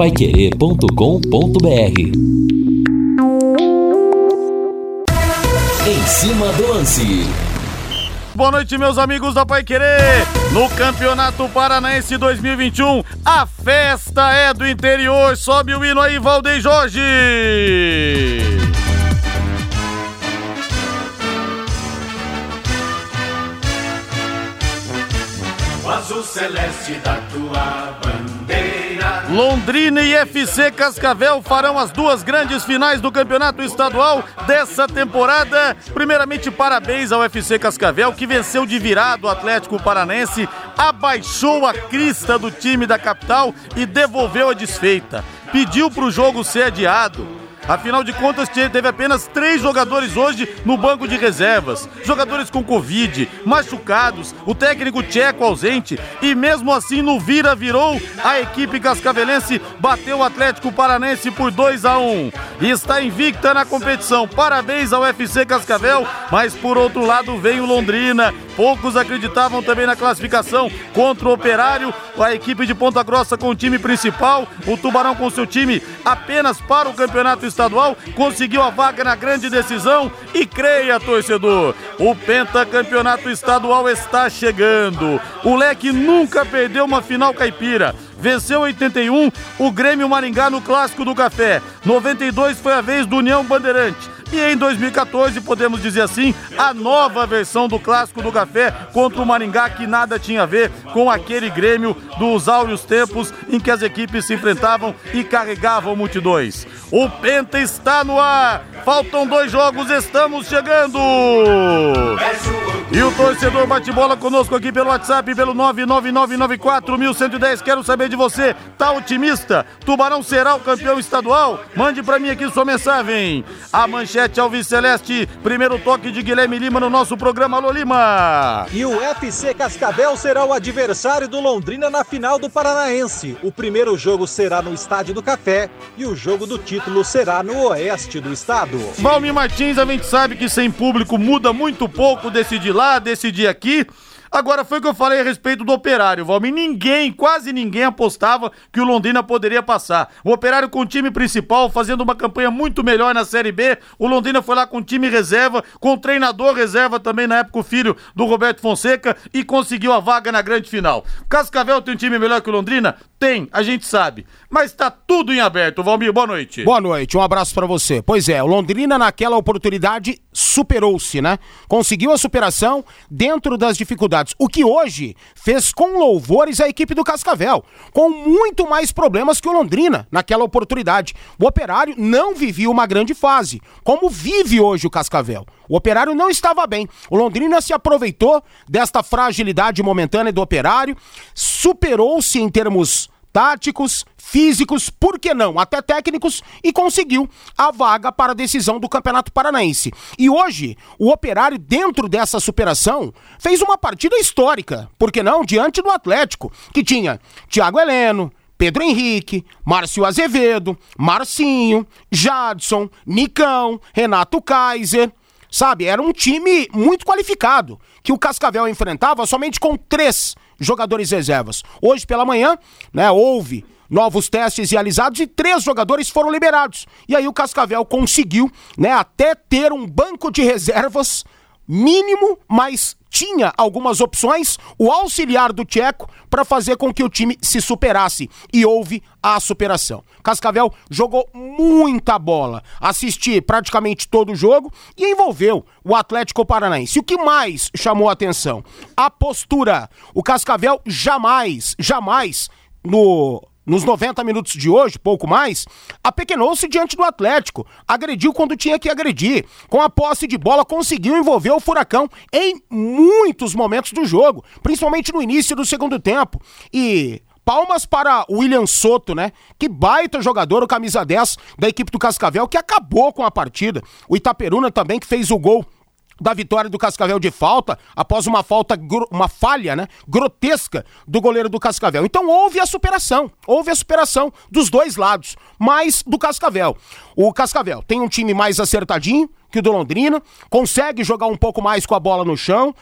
paiquerê.com.br Em cima do lance. Boa noite, meus amigos da Pai Querer. No Campeonato Paranaense 2021, a festa é do interior. Sobe o hino aí, Valdeir Jorge. O azul celeste da tua bandeira. Londrina e FC Cascavel farão as duas grandes finais do campeonato estadual dessa temporada. Primeiramente, parabéns ao FC Cascavel, que venceu de virado o Atlético Paranense, abaixou a crista do time da capital e devolveu a desfeita. Pediu para o jogo ser adiado. Afinal de contas, teve apenas três jogadores hoje no banco de reservas. Jogadores com Covid, machucados, o técnico tcheco ausente e mesmo assim no vira virou, a equipe cascavelense bateu o Atlético Paranense por 2 a 1 e está invicta na competição. Parabéns ao FC Cascavel, mas por outro lado vem o Londrina. Poucos acreditavam também na classificação contra o Operário, a equipe de Ponta Grossa com o time principal, o Tubarão com seu time apenas para o campeonato estadual, conseguiu a vaga na grande decisão e creia, torcedor, o pentacampeonato estadual está chegando. O Leque nunca perdeu uma final caipira. Venceu 81 o Grêmio Maringá no Clássico do Café. 92 foi a vez do União Bandeirante. E em 2014, podemos dizer assim, a nova versão do clássico do café contra o Maringá, que nada tinha a ver com aquele Grêmio dos áureos tempos em que as equipes se enfrentavam e carregavam multidões. O Penta está no ar. Faltam dois jogos, estamos chegando. E o torcedor bate bola conosco aqui pelo WhatsApp, pelo 999941110. Quero saber de você, tá otimista? Tubarão será o campeão estadual? Mande para mim aqui sua mensagem. A manchete Alves Celeste, primeiro toque de Guilherme Lima no nosso programa Alô Lima. E o FC Cascavel será o adversário do Londrina na final do Paranaense. O primeiro jogo será no Estádio do Café e o jogo do título será no oeste do estado. Valmir Martins, a gente sabe que sem público muda muito pouco decidir lá, decidir aqui. Agora foi o que eu falei a respeito do Operário, Valmir. Ninguém, quase ninguém apostava que o Londrina poderia passar. O Operário com o time principal fazendo uma campanha muito melhor na Série B. O Londrina foi lá com o time reserva, com o treinador reserva também na época o filho do Roberto Fonseca e conseguiu a vaga na grande final. Cascavel tem um time melhor que o Londrina? Tem, a gente sabe. Mas tá tudo em aberto. Valmir, boa noite. Boa noite, um abraço para você. Pois é, o Londrina naquela oportunidade superou-se, né? Conseguiu a superação dentro das dificuldades. O que hoje fez com louvores a equipe do Cascavel, com muito mais problemas que o Londrina naquela oportunidade. O Operário não vivia uma grande fase, como vive hoje o Cascavel. O Operário não estava bem. O Londrina se aproveitou desta fragilidade momentânea do Operário, superou-se em termos táticos, físicos, por que não, até técnicos, e conseguiu a vaga para a decisão do Campeonato Paranaense. E hoje, o Operário, dentro dessa superação, fez uma partida histórica, por que não, diante do Atlético, que tinha Thiago Heleno, Pedro Henrique, Márcio Azevedo, Marcinho, Jadson, Nicão, Renato Kaiser. Sabe, era um time muito qualificado, que o Cascavel enfrentava somente com três jogadores reservas. Hoje pela manhã, né, houve novos testes realizados e três jogadores foram liberados. E aí o Cascavel conseguiu, né, até ter um banco de reservas mínimo, mas tinha algumas opções, o auxiliar do Tcheco, para fazer com que o time se superasse. E houve a superação. Cascavel jogou muita bola, assisti praticamente todo o jogo e envolveu o Atlético Paranaense. O que mais chamou a atenção? A postura. O Cascavel jamais, jamais no nos 90 minutos de hoje, pouco mais, apequenou-se diante do Atlético, agrediu quando tinha que agredir. Com a posse de bola, conseguiu envolver o Furacão em muitos momentos do jogo, principalmente no início do segundo tempo. E palmas para o William Soto, né? Que baita jogador, o camisa 10 da equipe do Cascavel, que acabou com a partida. O Itaperuna também, que fez o gol da vitória do Cascavel de falta, após uma falta, uma falha, né, grotesca do goleiro do Cascavel. Então houve a superação, houve a superação dos dois lados, mas do Cascavel. O Cascavel tem um time mais acertadinho que o do Londrina, consegue jogar um pouco mais com a bola no chão,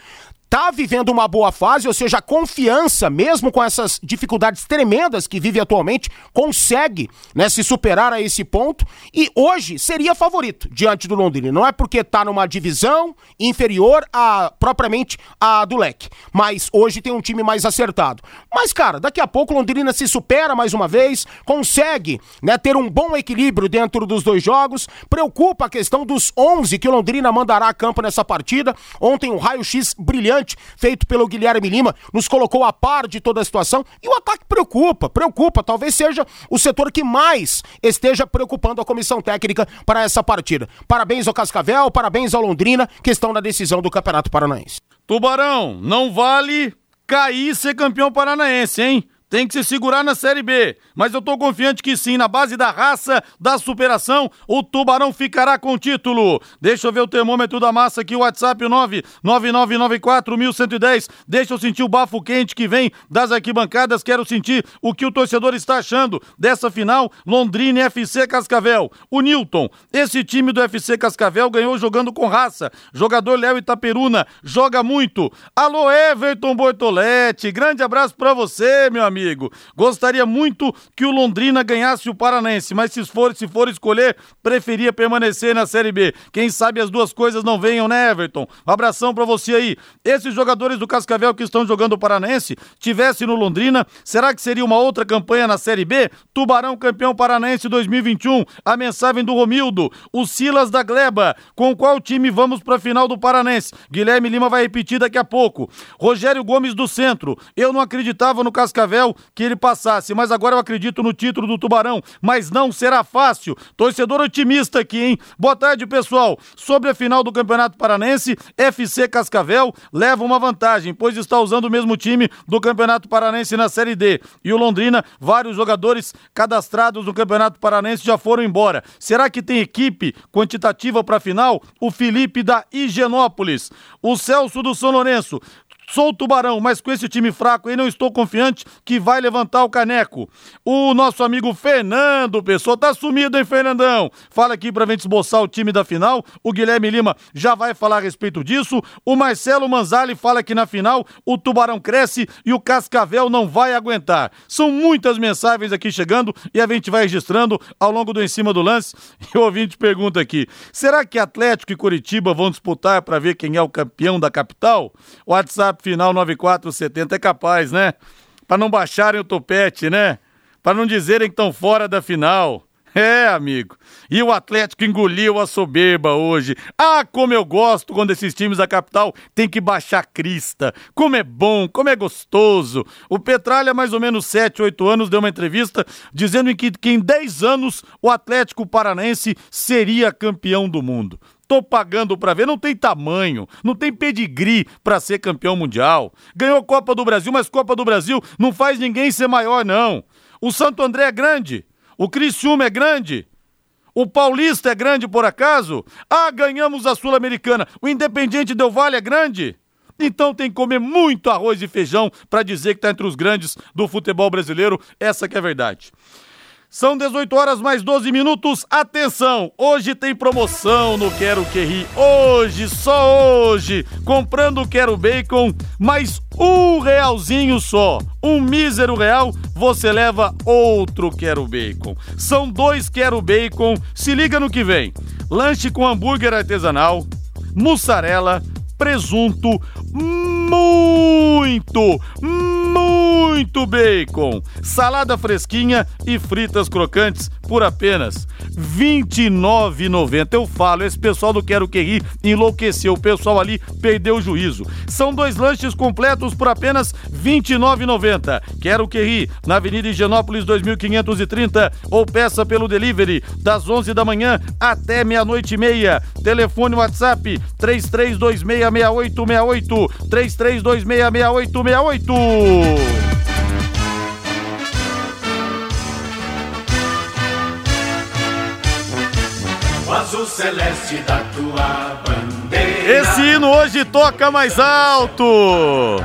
tá vivendo uma boa fase, ou seja, a confiança, mesmo com essas dificuldades tremendas que vive atualmente, consegue né, se superar a esse ponto e hoje seria favorito diante do Londrina. Não é porque tá numa divisão inferior a propriamente a do Leque, mas hoje tem um time mais acertado. Mas, cara, daqui a pouco Londrina se supera mais uma vez, consegue né, ter um bom equilíbrio dentro dos dois jogos, preocupa a questão dos 11 que o Londrina mandará a campo nessa partida. Ontem um raio-x brilhante feito pelo Guilherme Lima nos colocou a par de toda a situação e o ataque preocupa, preocupa, talvez seja o setor que mais esteja preocupando a comissão técnica para essa partida. Parabéns ao Cascavel, parabéns ao Londrina, que estão na decisão do Campeonato Paranaense. Tubarão, não vale cair ser campeão paranaense, hein? Tem que se segurar na Série B. Mas eu tô confiante que sim, na base da raça, da superação, o Tubarão ficará com o título. Deixa eu ver o termômetro da massa aqui, o WhatsApp 999941110. Deixa eu sentir o bafo quente que vem das arquibancadas. Quero sentir o que o torcedor está achando dessa final Londrina FC Cascavel. O Newton, esse time do FC Cascavel ganhou jogando com raça. Jogador Léo Itaperuna, joga muito. Alô Everton Bortoletti, grande abraço para você, meu amigo amigo. Gostaria muito que o Londrina ganhasse o Paranense, mas se for, se for escolher, preferia permanecer na Série B. Quem sabe as duas coisas não venham, né, Everton? Um abração para você aí. Esses jogadores do Cascavel que estão jogando o Paranense, tivesse no Londrina, será que seria uma outra campanha na Série B? Tubarão campeão Paranense 2021. A mensagem do Romildo. O Silas da Gleba. Com qual time vamos para a final do Paranense? Guilherme Lima vai repetir daqui a pouco. Rogério Gomes do Centro. Eu não acreditava no Cascavel que ele passasse, mas agora eu acredito no título do Tubarão, mas não será fácil. Torcedor otimista aqui, hein? Boa tarde, pessoal. Sobre a final do Campeonato Paranense, FC Cascavel leva uma vantagem, pois está usando o mesmo time do Campeonato Paranense na Série D. E o Londrina, vários jogadores cadastrados no Campeonato Paranense já foram embora. Será que tem equipe quantitativa para a final? O Felipe da Higienópolis, o Celso do São Lourenço. Sou Tubarão, mas com esse time fraco aí não estou confiante que vai levantar o caneco. O nosso amigo Fernando, pessoal, tá sumido, hein, Fernandão? Fala aqui pra gente esboçar o time da final. O Guilherme Lima já vai falar a respeito disso. O Marcelo Manzali fala que na final o Tubarão cresce e o Cascavel não vai aguentar. São muitas mensagens aqui chegando e a gente vai registrando ao longo do Em Cima do Lance. E o ouvinte pergunta aqui: será que Atlético e Curitiba vão disputar para ver quem é o campeão da capital? WhatsApp final 9470 é capaz, né? Para não baixarem o topete, né? Para não dizerem que estão fora da final. É, amigo. E o Atlético engoliu a soberba hoje. Ah, como eu gosto quando esses times da capital têm que baixar a crista. Como é bom, como é gostoso. O Petralha, mais ou menos 7, 8 anos, deu uma entrevista dizendo que, que em 10 anos o Atlético Paranaense seria campeão do mundo. Tô pagando pra ver, não tem tamanho, não tem pedigree pra ser campeão mundial. Ganhou Copa do Brasil, mas Copa do Brasil não faz ninguém ser maior, não. O Santo André é grande, o Criciúma é grande, o Paulista é grande por acaso? Ah, ganhamos a Sul-Americana, o Independiente Del Vale é grande? Então tem que comer muito arroz e feijão para dizer que tá entre os grandes do futebol brasileiro, essa que é a verdade. São 18 horas mais 12 minutos. Atenção! Hoje tem promoção no Quero Que Ri. Hoje, só hoje, comprando o Quero Bacon, mais um realzinho só. Um mísero real, você leva outro Quero Bacon. São dois Quero Bacon. Se liga no que vem. Lanche com hambúrguer artesanal, mussarela, presunto, muito, muito bacon, salada fresquinha e fritas crocantes por apenas R$ 29,90. Eu falo, esse pessoal do Quero Que Rir enlouqueceu, o pessoal ali perdeu o juízo. São dois lanches completos por apenas R$ 29,90. Quero Que Rir, na Avenida Higienópolis 2530 ou peça pelo delivery das 11 da manhã até meia-noite e meia. Telefone WhatsApp 33266868 33266868. O azul celeste da tua bandeira. Esse hino hoje toca mais alto.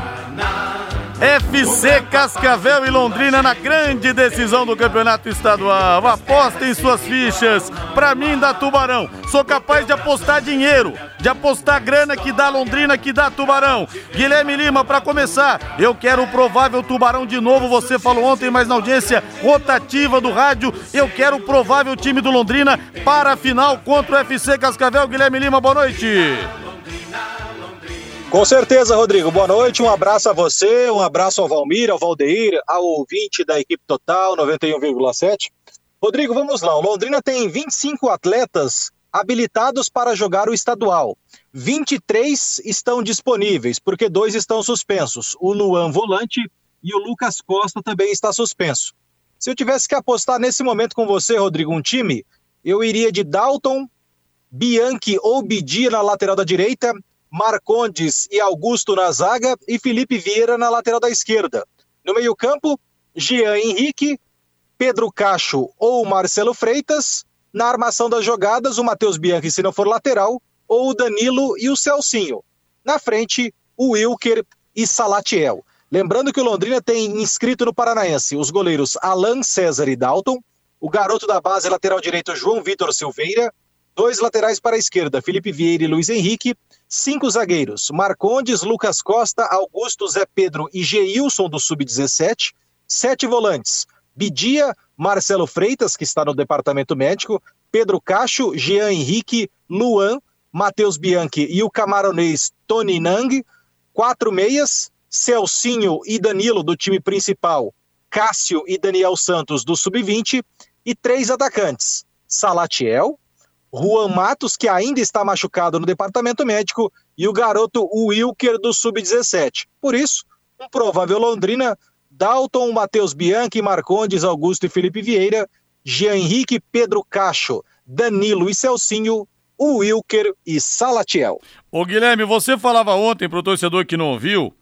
FC Cascavel e Londrina na grande decisão do campeonato estadual. Apostem suas fichas. Pra mim, da Tubarão. Sou capaz de apostar dinheiro, de apostar grana que dá Londrina, que dá Tubarão. Guilherme Lima, para começar, eu quero o provável Tubarão de novo. Você falou ontem, mas na audiência rotativa do rádio, eu quero o provável time do Londrina para a final contra o FC Cascavel. Guilherme Lima, boa noite. Com certeza, Rodrigo. Boa noite, um abraço a você, um abraço ao Valmir, ao Valdeir, ao ouvinte da equipe total 91,7. Rodrigo, vamos lá. O Londrina tem 25 atletas habilitados para jogar o estadual. 23 estão disponíveis, porque dois estão suspensos. O Luan Volante e o Lucas Costa também está suspenso. Se eu tivesse que apostar nesse momento com você, Rodrigo, um time, eu iria de Dalton, Bianchi ou Bidia na lateral da direita, Marcondes e Augusto na zaga e Felipe Vieira na lateral da esquerda. No meio-campo, Jean Henrique, Pedro Cacho ou Marcelo Freitas. Na armação das jogadas, o Matheus Bianchi, se não for lateral, ou o Danilo e o Celcinho. Na frente, o Wilker e Salatiel. Lembrando que o Londrina tem inscrito no Paranaense os goleiros Alan César e Dalton, o garoto da base lateral direito João Vitor Silveira, dois laterais para a esquerda, Felipe Vieira e Luiz Henrique, Cinco zagueiros: Marcondes, Lucas Costa, Augusto, Zé Pedro e Geilson do Sub-17. Sete volantes: Bidia, Marcelo Freitas, que está no departamento médico, Pedro Cacho, Jean Henrique, Luan, Matheus Bianchi e o camaronês Tony Nang. Quatro meias: Celcinho e Danilo do time principal, Cássio e Daniel Santos do Sub-20. E três atacantes: Salatiel, Juan Matos, que ainda está machucado no departamento médico, e o garoto Wilker do Sub-17. Por isso, um provável Londrina, Dalton, Matheus Bianchi, Marcondes, Augusto e Felipe Vieira, Jean Henrique, Pedro Cacho, Danilo e Celcinho, Wilker e Salatiel. Ô Guilherme, você falava ontem para o torcedor que não ouviu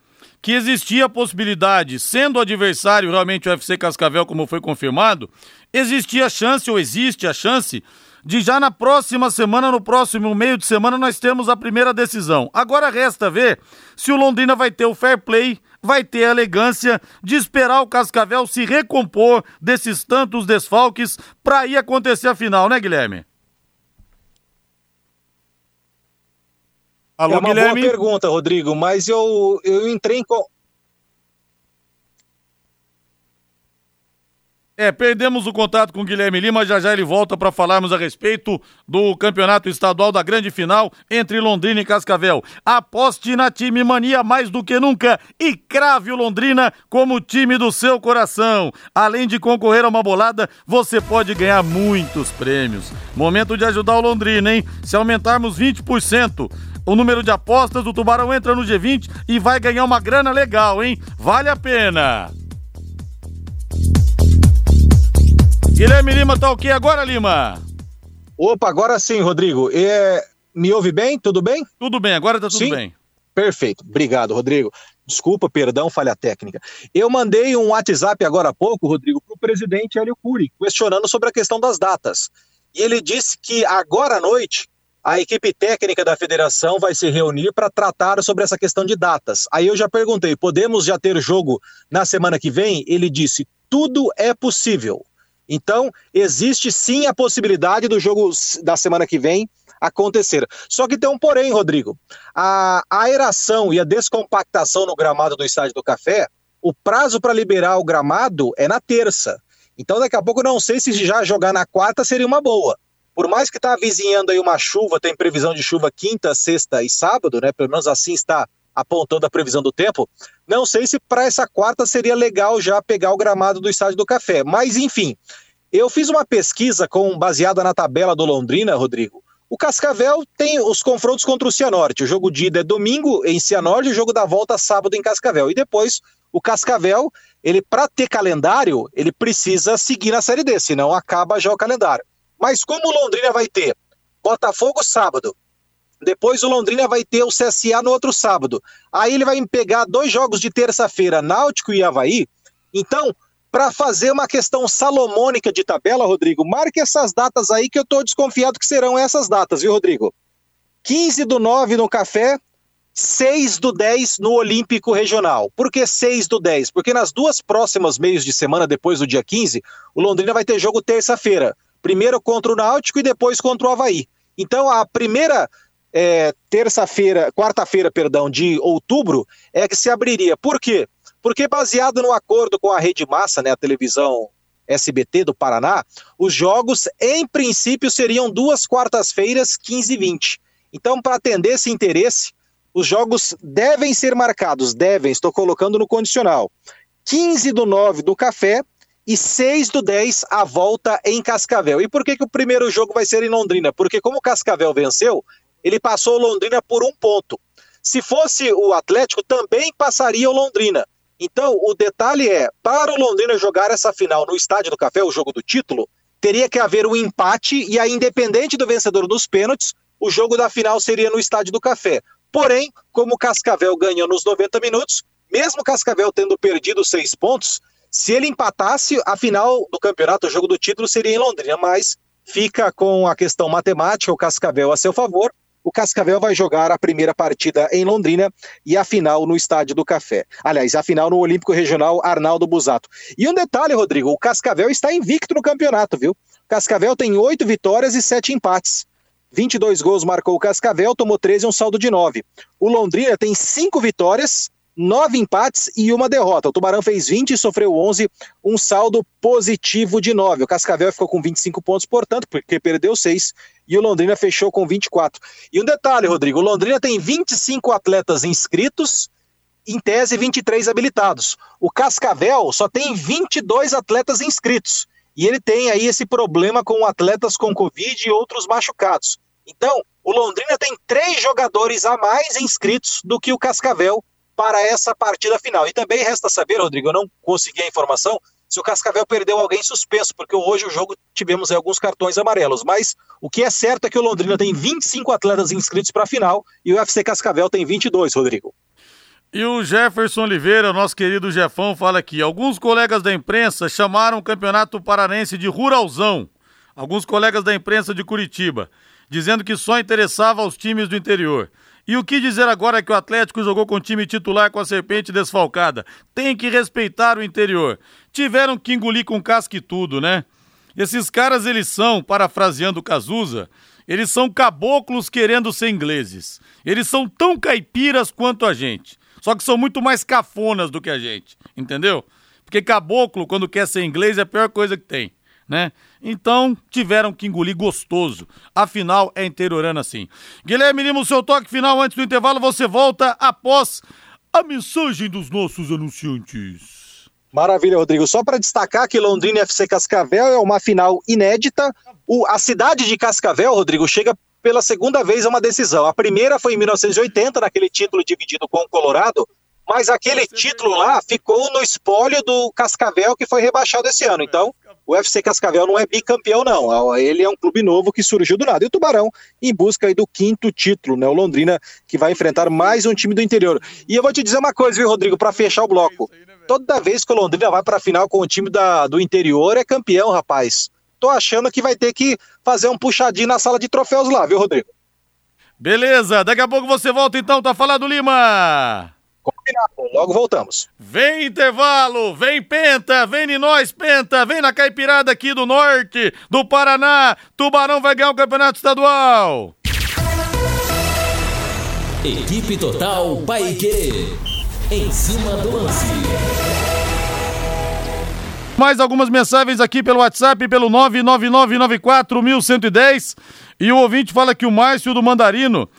que existia a possibilidade, sendo adversário realmente o UFC Cascavel, como foi confirmado, existia a chance ou existe a chance de já na próxima semana, no próximo meio de semana, nós temos a primeira decisão. Agora resta ver se o Londrina vai ter o fair play, vai ter a elegância de esperar o Cascavel se recompor desses tantos desfalques para ir acontecer a final, né, Guilherme? Alô, é uma Guilherme? boa pergunta, Rodrigo, mas eu, eu entrei em, É, perdemos o contato com o Guilherme Lima, já já ele volta para falarmos a respeito do campeonato estadual da grande final entre Londrina e Cascavel. Aposte na time mania mais do que nunca e crave o Londrina como time do seu coração. Além de concorrer a uma bolada, você pode ganhar muitos prêmios. Momento de ajudar o Londrina, hein? Se aumentarmos 20%, o número de apostas, do Tubarão entra no G20 e vai ganhar uma grana legal, hein? Vale a pena! Guilherme Lima tá ok agora, Lima? Opa, agora sim, Rodrigo. É, me ouve bem? Tudo bem? Tudo bem, agora tá tudo sim? bem. Perfeito, obrigado, Rodrigo. Desculpa, perdão, falha técnica. Eu mandei um WhatsApp agora há pouco, Rodrigo, para o presidente Hélio Cury, questionando sobre a questão das datas. E ele disse que agora à noite a equipe técnica da federação vai se reunir para tratar sobre essa questão de datas. Aí eu já perguntei: podemos já ter jogo na semana que vem? Ele disse: tudo é possível. Então, existe sim a possibilidade do jogo da semana que vem acontecer. Só que tem um porém, Rodrigo. A aeração e a descompactação no gramado do Estádio do Café, o prazo para liberar o gramado é na terça. Então, daqui a pouco, não sei se já jogar na quarta seria uma boa. Por mais que está avizinhando aí uma chuva, tem previsão de chuva quinta, sexta e sábado, né? Pelo menos assim está apontando a previsão do tempo. Não sei se para essa quarta seria legal já pegar o gramado do Estádio do Café, mas enfim. Eu fiz uma pesquisa com baseada na tabela do Londrina, Rodrigo. O Cascavel tem os confrontos contra o Cianorte. O jogo de ida é domingo em Cianorte o jogo da volta sábado em Cascavel. E depois o Cascavel, ele para ter calendário, ele precisa seguir na Série D, senão acaba já o calendário. Mas como o Londrina vai ter Botafogo sábado, depois o Londrina vai ter o CSA no outro sábado. Aí ele vai pegar dois jogos de terça-feira, Náutico e Havaí. Então, para fazer uma questão salomônica de tabela, Rodrigo, marque essas datas aí que eu estou desconfiado que serão essas datas, viu, Rodrigo? 15 do 9 no Café, 6 do 10 no Olímpico Regional. Por que 6 do 10? Porque nas duas próximas meios de semana, depois do dia 15, o Londrina vai ter jogo terça-feira. Primeiro contra o Náutico e depois contra o Havaí. Então, a primeira é, terça-feira, quarta-feira, perdão, de outubro, é que se abriria. Por quê? Porque baseado no acordo com a Rede Massa, né, a televisão SBT do Paraná, os jogos, em princípio, seriam duas quartas-feiras, 15 e 20. Então, para atender esse interesse, os jogos devem ser marcados, devem, estou colocando no condicional. 15 do 9 do Café e 6 do 10 a volta em Cascavel. E por que, que o primeiro jogo vai ser em Londrina? Porque como Cascavel venceu, ele passou o Londrina por um ponto. Se fosse o Atlético, também passaria o Londrina. Então, o detalhe é, para o Londrina jogar essa final no Estádio do Café, o jogo do título, teria que haver um empate e aí, independente do vencedor nos pênaltis, o jogo da final seria no Estádio do Café. Porém, como o Cascavel ganhou nos 90 minutos, mesmo Cascavel tendo perdido seis pontos, se ele empatasse, a final do campeonato, o jogo do título, seria em Londrina, mas fica com a questão matemática, o Cascavel a seu favor. O Cascavel vai jogar a primeira partida em Londrina e a final no Estádio do Café. Aliás, a final no Olímpico Regional Arnaldo Busato. E um detalhe, Rodrigo: o Cascavel está invicto no campeonato, viu? O Cascavel tem oito vitórias e sete empates. 22 gols marcou o Cascavel, tomou 13, um saldo de 9. O Londrina tem 5 vitórias, 9 empates e uma derrota. O Tubarão fez 20 e sofreu 11, um saldo positivo de 9. O Cascavel ficou com 25 pontos, portanto, porque perdeu 6 e o Londrina fechou com 24. E um detalhe, Rodrigo: o Londrina tem 25 atletas inscritos, em tese 23 habilitados. O Cascavel só tem 22 atletas inscritos. E ele tem aí esse problema com atletas com Covid e outros machucados. Então, o Londrina tem três jogadores a mais inscritos do que o Cascavel para essa partida final. E também resta saber, Rodrigo, eu não consegui a informação se o Cascavel perdeu alguém suspenso, porque hoje o jogo tivemos alguns cartões amarelos. Mas o que é certo é que o Londrina tem 25 atletas inscritos para a final e o UFC Cascavel tem 22, Rodrigo. E o Jefferson Oliveira, nosso querido Jefão, fala aqui: alguns colegas da imprensa chamaram o Campeonato Paranense de Ruralzão. Alguns colegas da imprensa de Curitiba, dizendo que só interessava aos times do interior. E o que dizer agora que o Atlético jogou com o time titular com a serpente desfalcada? Tem que respeitar o interior. Tiveram que engolir com casca e tudo, né? Esses caras, eles são, parafraseando Cazuza, eles são caboclos querendo ser ingleses. Eles são tão caipiras quanto a gente. Só que são muito mais cafonas do que a gente, entendeu? Porque caboclo, quando quer ser inglês, é a pior coisa que tem, né? Então, tiveram que engolir gostoso. Afinal, é interiorano assim. Guilherme Lima, o seu toque final antes do intervalo, você volta após a mensagem dos nossos anunciantes. Maravilha, Rodrigo. Só para destacar que Londrina FC Cascavel é uma final inédita. O, a cidade de Cascavel, Rodrigo, chega pela segunda vez a uma decisão. A primeira foi em 1980, naquele título dividido com o Colorado, mas aquele título lá ficou no espólio do Cascavel, que foi rebaixado esse ano. Então, o UFC Cascavel não é bicampeão, não. Ele é um clube novo que surgiu do nada. E o Tubarão, em busca do quinto título, né? O Londrina, que vai enfrentar mais um time do interior. E eu vou te dizer uma coisa, viu, Rodrigo, para fechar o bloco. Toda vez que o Londrina vai para a final com o time da, do interior, é campeão, rapaz tô achando que vai ter que fazer um puxadinho na sala de troféus lá, viu, Rodrigo? Beleza, daqui a pouco você volta então, tá falando Lima. Combinado, logo voltamos. Vem intervalo, vem Penta, vem em nós Penta, vem na caipirada aqui do norte, do Paraná. Tubarão vai ganhar o campeonato estadual. Equipe Total Paique. Em cima do lance. Mais algumas mensagens aqui pelo WhatsApp, pelo 999941110. E o ouvinte fala que o Márcio do Mandarino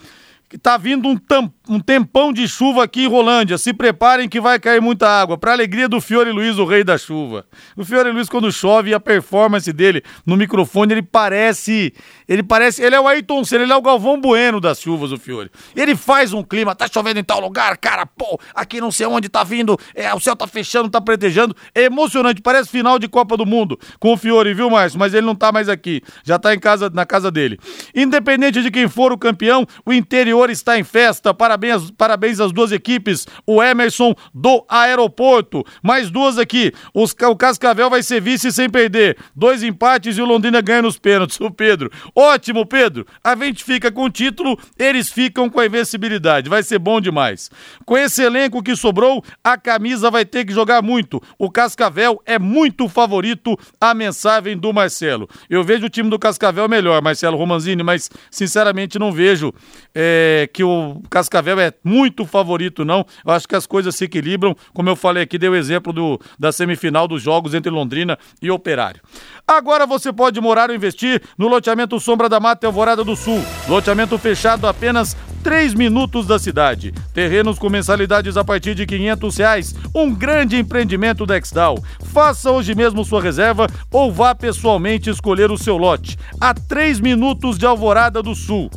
que tá vindo um, um tempão de chuva aqui em Rolândia. Se preparem que vai cair muita água. Para alegria do Fiore Luiz, o rei da chuva. O Fiore Luiz, quando chove, a performance dele no microfone, ele parece. Ele parece. Ele é o Ayrton Senna, ele é o Galvão Bueno das chuvas, o Fiore. Ele faz um clima, tá chovendo em tal lugar, cara, pô, aqui não sei onde tá vindo, é, o céu tá fechando, tá pretejando. É emocionante, parece final de Copa do Mundo com o Fiore, viu, Márcio? Mas ele não tá mais aqui. Já tá em casa, na casa dele. Independente de quem for o campeão, o interior está em festa, parabéns, parabéns às duas equipes, o Emerson do aeroporto. Mais duas aqui, Os, o Cascavel vai ser vice sem perder, dois empates e o Londrina ganha nos pênaltis, o Pedro. Ótimo, Pedro, a gente fica com o título, eles ficam com a invencibilidade, vai ser bom demais. Com esse elenco que sobrou, a camisa vai ter que jogar muito, o Cascavel é muito favorito, a mensagem do Marcelo. Eu vejo o time do Cascavel melhor, Marcelo Romanzini, mas sinceramente não vejo é, que o Cascavel é muito favorito, não. Eu acho que as coisas se equilibram. Como eu falei aqui, dei o exemplo do, da semifinal dos jogos entre Londrina e Operário. Agora você pode morar ou investir no loteamento Sombra da Mata Alvorada do Sul. Loteamento fechado apenas 3 minutos da cidade. Terrenos com mensalidades a partir de 500 reais. Um grande empreendimento da Exdal. Faça hoje mesmo sua reserva ou vá pessoalmente escolher o seu lote. A 3 minutos de Alvorada do Sul.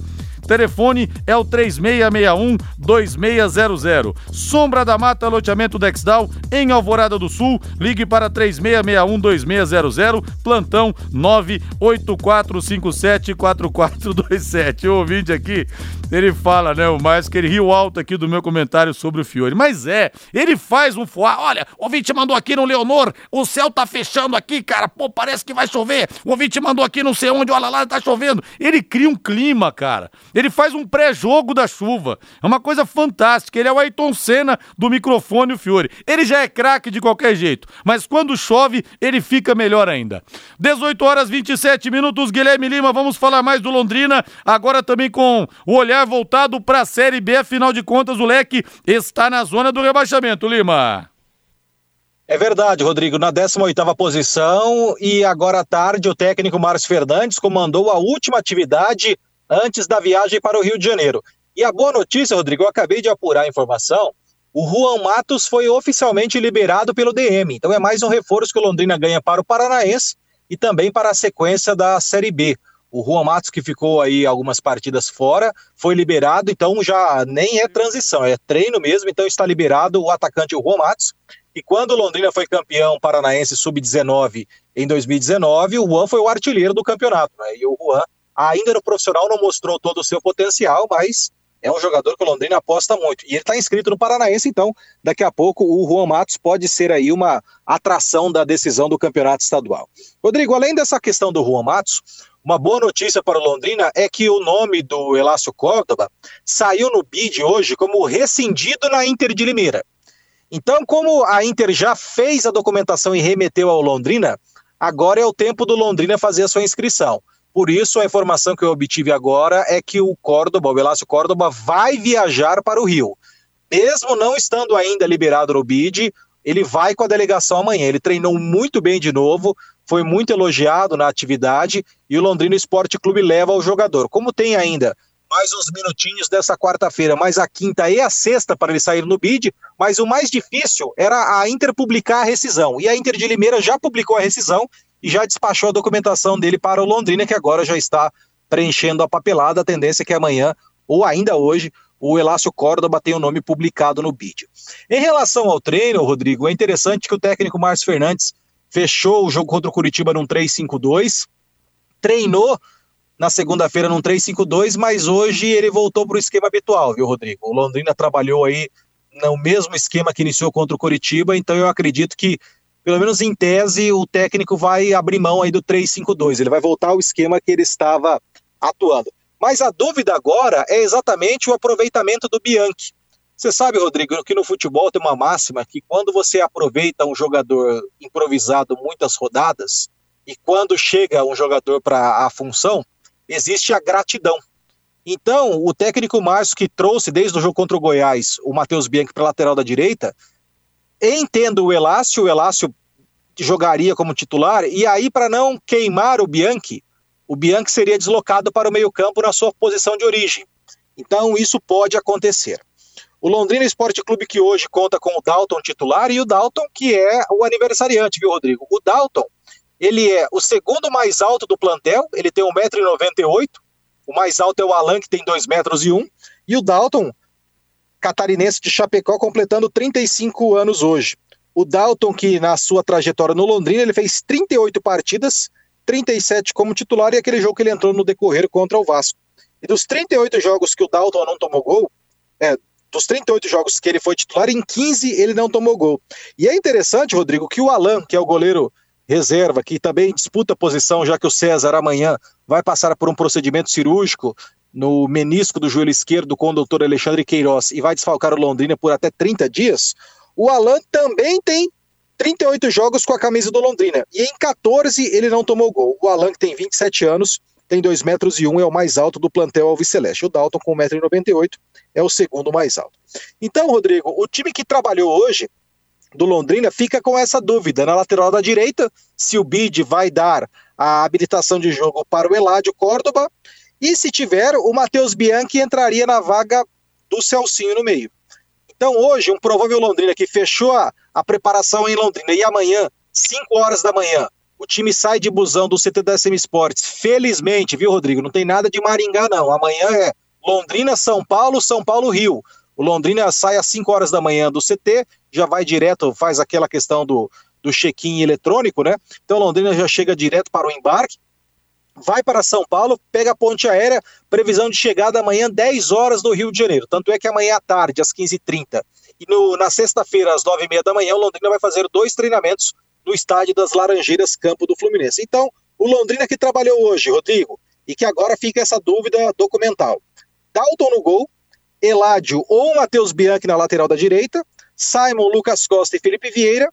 Telefone é o 3661-2600. Sombra da Mata, loteamento Dexdal, em Alvorada do Sul. Ligue para 3661-2600. Plantão 984574427. O ouvinte aqui, ele fala, né, o mais que ele riu alto aqui do meu comentário sobre o Fiore. Mas é, ele faz um foar. Olha, o ouvinte mandou aqui no Leonor, o céu tá fechando aqui, cara. Pô, parece que vai chover. O ouvinte mandou aqui não sei onde, olha lá, tá chovendo. Ele cria um clima, cara. Ele faz um pré-jogo da chuva. É uma coisa fantástica. Ele é o Ayrton Senna do microfone o Fiore. Ele já é craque de qualquer jeito, mas quando chove, ele fica melhor ainda. 18 horas 27 minutos, Guilherme Lima, vamos falar mais do Londrina, agora também com o olhar voltado para a Série B, afinal de contas o Leque está na zona do rebaixamento, Lima. É verdade, Rodrigo. Na 18ª posição e agora à tarde o técnico Márcio Fernandes comandou a última atividade antes da viagem para o Rio de Janeiro. E a boa notícia, Rodrigo, eu acabei de apurar a informação. O Juan Matos foi oficialmente liberado pelo DM. Então é mais um reforço que o Londrina ganha para o Paranaense e também para a sequência da Série B. O Juan Matos, que ficou aí algumas partidas fora, foi liberado, então já nem é transição, é treino mesmo, então está liberado o atacante Juan Matos. E quando o Londrina foi campeão paranaense sub-19 em 2019, o Juan foi o artilheiro do campeonato. Né? E o Juan ainda no profissional não mostrou todo o seu potencial, mas é um jogador que o Londrina aposta muito. E ele está inscrito no Paranaense, então daqui a pouco o Juan Matos pode ser aí uma atração da decisão do campeonato estadual. Rodrigo, além dessa questão do Juan Matos, uma boa notícia para o Londrina é que o nome do Elácio Córdoba saiu no bid hoje como rescindido na Inter de Limeira. Então, como a Inter já fez a documentação e remeteu ao Londrina, agora é o tempo do Londrina fazer a sua inscrição. Por isso, a informação que eu obtive agora é que o Córdoba, o Elácio Córdoba, vai viajar para o Rio. Mesmo não estando ainda liberado no BID, ele vai com a delegação amanhã. Ele treinou muito bem de novo, foi muito elogiado na atividade e o Londrina Esporte Clube leva o jogador. Como tem ainda mais uns minutinhos dessa quarta-feira, mais a quinta e a sexta para ele sair no bid, mas o mais difícil era a Inter publicar a rescisão. E a Inter de Limeira já publicou a rescisão e já despachou a documentação dele para o Londrina, que agora já está preenchendo a papelada. A tendência é que amanhã, ou ainda hoje, o Elácio Córdoba tem o nome publicado no vídeo. Em relação ao treino, Rodrigo, é interessante que o técnico Márcio Fernandes fechou o jogo contra o Curitiba num 3-5-2, treinou na segunda-feira num 3-5-2, mas hoje ele voltou para o esquema habitual, viu, Rodrigo? O Londrina trabalhou aí no mesmo esquema que iniciou contra o Curitiba, então eu acredito que pelo menos em tese, o técnico vai abrir mão aí do 3-5-2. Ele vai voltar ao esquema que ele estava atuando. Mas a dúvida agora é exatamente o aproveitamento do Bianchi. Você sabe, Rodrigo, que no futebol tem uma máxima que quando você aproveita um jogador improvisado muitas rodadas e quando chega um jogador para a função, existe a gratidão. Então, o técnico Márcio que trouxe desde o jogo contra o Goiás o Matheus Bianchi para lateral da direita, Entendo o Elácio, o Elácio jogaria como titular, e aí, para não queimar o Bianchi, o Bianchi seria deslocado para o meio-campo na sua posição de origem. Então, isso pode acontecer. O Londrina Esporte Clube, que hoje conta com o Dalton titular, e o Dalton, que é o aniversariante, viu, Rodrigo? O Dalton, ele é o segundo mais alto do plantel, ele tem 1,98m, o mais alto é o Alan, que tem 2,01 metros, e o Dalton catarinense de Chapecó, completando 35 anos hoje. O Dalton, que na sua trajetória no Londrina, ele fez 38 partidas, 37 como titular e aquele jogo que ele entrou no decorrer contra o Vasco. E dos 38 jogos que o Dalton não tomou gol, é, dos 38 jogos que ele foi titular, em 15 ele não tomou gol. E é interessante, Rodrigo, que o Alan, que é o goleiro reserva, que também disputa a posição, já que o César amanhã vai passar por um procedimento cirúrgico no menisco do joelho esquerdo com o doutor Alexandre Queiroz e vai desfalcar o Londrina por até 30 dias, o Alan também tem 38 jogos com a camisa do Londrina. E em 14 ele não tomou gol. O Alan, que tem 27 anos, tem 2 metros e 1, é o mais alto do plantel Alviceleste. O Dalton, com 1,98m, é o segundo mais alto. Então, Rodrigo, o time que trabalhou hoje do Londrina fica com essa dúvida. Na lateral da direita, se o Bid vai dar a habilitação de jogo para o Eládio Córdoba. E se tiver, o Matheus Bianchi entraria na vaga do Celcinho no meio. Então, hoje, um provável Londrina que fechou a, a preparação em Londrina e amanhã, 5 horas da manhã, o time sai de busão do CT da SM Sports. Felizmente, viu, Rodrigo? Não tem nada de Maringá, não. Amanhã é Londrina, São Paulo, São Paulo, Rio. O Londrina sai às 5 horas da manhã do CT, já vai direto, faz aquela questão do, do check-in eletrônico, né? Então Londrina já chega direto para o embarque, vai para São Paulo, pega a ponte aérea, previsão de chegada amanhã 10 horas no Rio de Janeiro. Tanto é que amanhã à tarde, às 15h30, e no, na sexta-feira, às 9h30 da manhã, o Londrina vai fazer dois treinamentos no estádio das Laranjeiras, campo do Fluminense. Então, o Londrina que trabalhou hoje, Rodrigo, e que agora fica essa dúvida documental. Dalton no gol, Eládio ou Matheus Bianchi na lateral da direita, Simon, Lucas Costa e Felipe Vieira,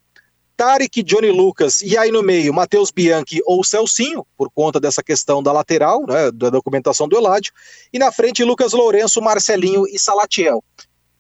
Tarek, Johnny Lucas e aí no meio Matheus Bianchi ou Celcinho, por conta dessa questão da lateral, né, da documentação do Eládio, e na frente Lucas Lourenço, Marcelinho e Salatiel.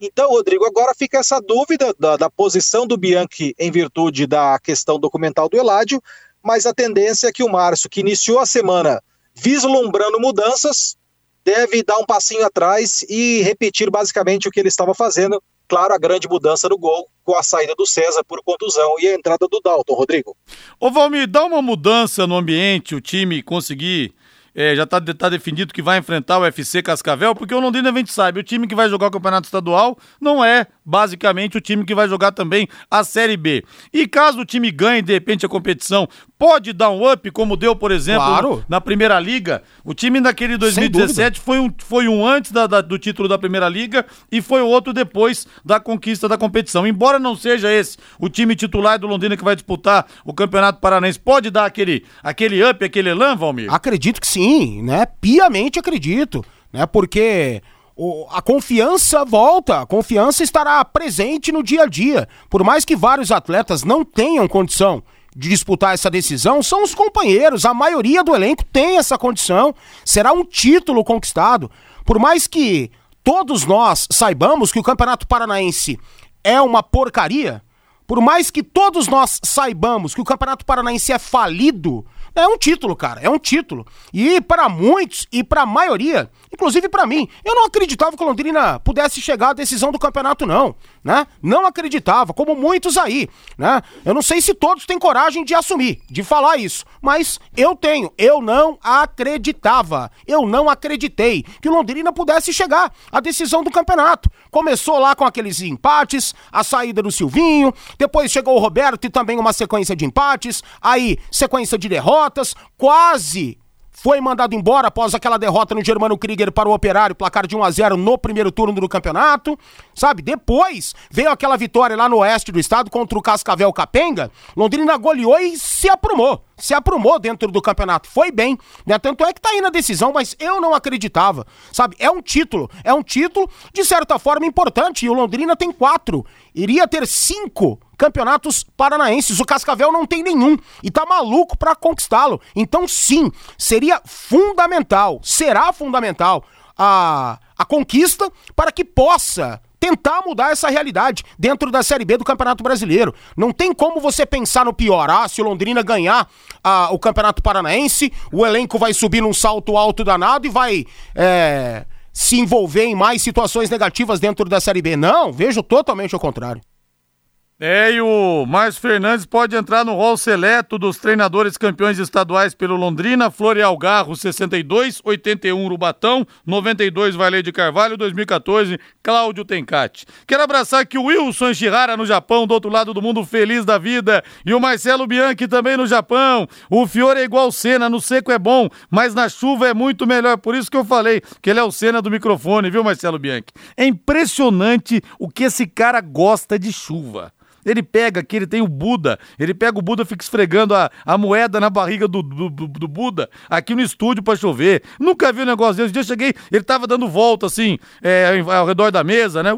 Então, Rodrigo, agora fica essa dúvida da, da posição do Bianchi em virtude da questão documental do Eládio, mas a tendência é que o Márcio, que iniciou a semana vislumbrando mudanças, deve dar um passinho atrás e repetir basicamente o que ele estava fazendo. Claro, a grande mudança no gol com a saída do César por contusão e a entrada do Dalton, Rodrigo. Ô Valmir, dá uma mudança no ambiente, o time conseguir é, já está tá definido que vai enfrentar o FC Cascavel, porque o Londrina a gente sabe, o time que vai jogar o Campeonato Estadual não é basicamente o time que vai jogar também a Série B. E caso o time ganhe de repente a competição, pode dar um up, como deu, por exemplo, claro. na Primeira Liga. O time daquele 2017 foi um, foi um antes da, da, do título da Primeira Liga e foi o outro depois da conquista da competição. Embora não seja esse o time titular do Londrina que vai disputar o Campeonato Paranaense, pode dar aquele, aquele up, aquele elan, Valmir? Acredito que sim, né? Piamente acredito, né? Porque o, a confiança volta, a confiança estará presente no dia a dia. Por mais que vários atletas não tenham condição de disputar essa decisão, são os companheiros, a maioria do elenco tem essa condição. Será um título conquistado. Por mais que todos nós saibamos que o Campeonato Paranaense é uma porcaria, por mais que todos nós saibamos que o Campeonato Paranaense é falido, é um título, cara, é um título. E para muitos e para a maioria, inclusive para mim, eu não acreditava que o Londrina pudesse chegar à decisão do campeonato não, né? Não acreditava, como muitos aí, né? Eu não sei se todos têm coragem de assumir, de falar isso, mas eu tenho. Eu não acreditava. Eu não acreditei que o Londrina pudesse chegar à decisão do campeonato. Começou lá com aqueles empates, a saída do Silvinho, depois chegou o Roberto e também uma sequência de empates, aí sequência de derrotas derrotas, quase foi mandado embora após aquela derrota no Germano Krieger para o Operário, placar de 1 a 0 no primeiro turno do campeonato, sabe? Depois veio aquela vitória lá no oeste do estado contra o Cascavel Capenga, Londrina goleou e se aprumou se aprumou dentro do campeonato, foi bem, né? Tanto é que tá aí na decisão, mas eu não acreditava, sabe? É um título, é um título de certa forma importante e o Londrina tem quatro, iria ter cinco campeonatos paranaenses, o Cascavel não tem nenhum e tá maluco para conquistá-lo. Então sim, seria fundamental, será fundamental a, a conquista para que possa tentar mudar essa realidade dentro da Série B do Campeonato Brasileiro. Não tem como você pensar no pior. Ah, se o Londrina ganhar ah, o Campeonato Paranaense, o elenco vai subir num salto alto danado e vai. É, se envolver em mais situações negativas dentro da Série B. Não, vejo totalmente ao contrário. É, e o Márcio Fernandes pode entrar no rol seleto dos treinadores campeões estaduais pelo Londrina, Floreal Garro 62, 81 Urubatão, 92 Valer de Carvalho, 2014 Cláudio Tencati. Quero abraçar aqui o Wilson Shihara no Japão, do outro lado do mundo, feliz da vida, e o Marcelo Bianchi também no Japão. O Fiore é igual Cena, no seco é bom, mas na chuva é muito melhor, por isso que eu falei que ele é o Cena do microfone, viu Marcelo Bianchi? É impressionante o que esse cara gosta de chuva. Ele pega aqui, ele tem o Buda, ele pega o Buda, fica esfregando a, a moeda na barriga do, do, do Buda, aqui no estúdio para chover. Nunca vi um negócio desse. Um dia eu cheguei, ele tava dando volta assim, é, ao redor da mesa, né?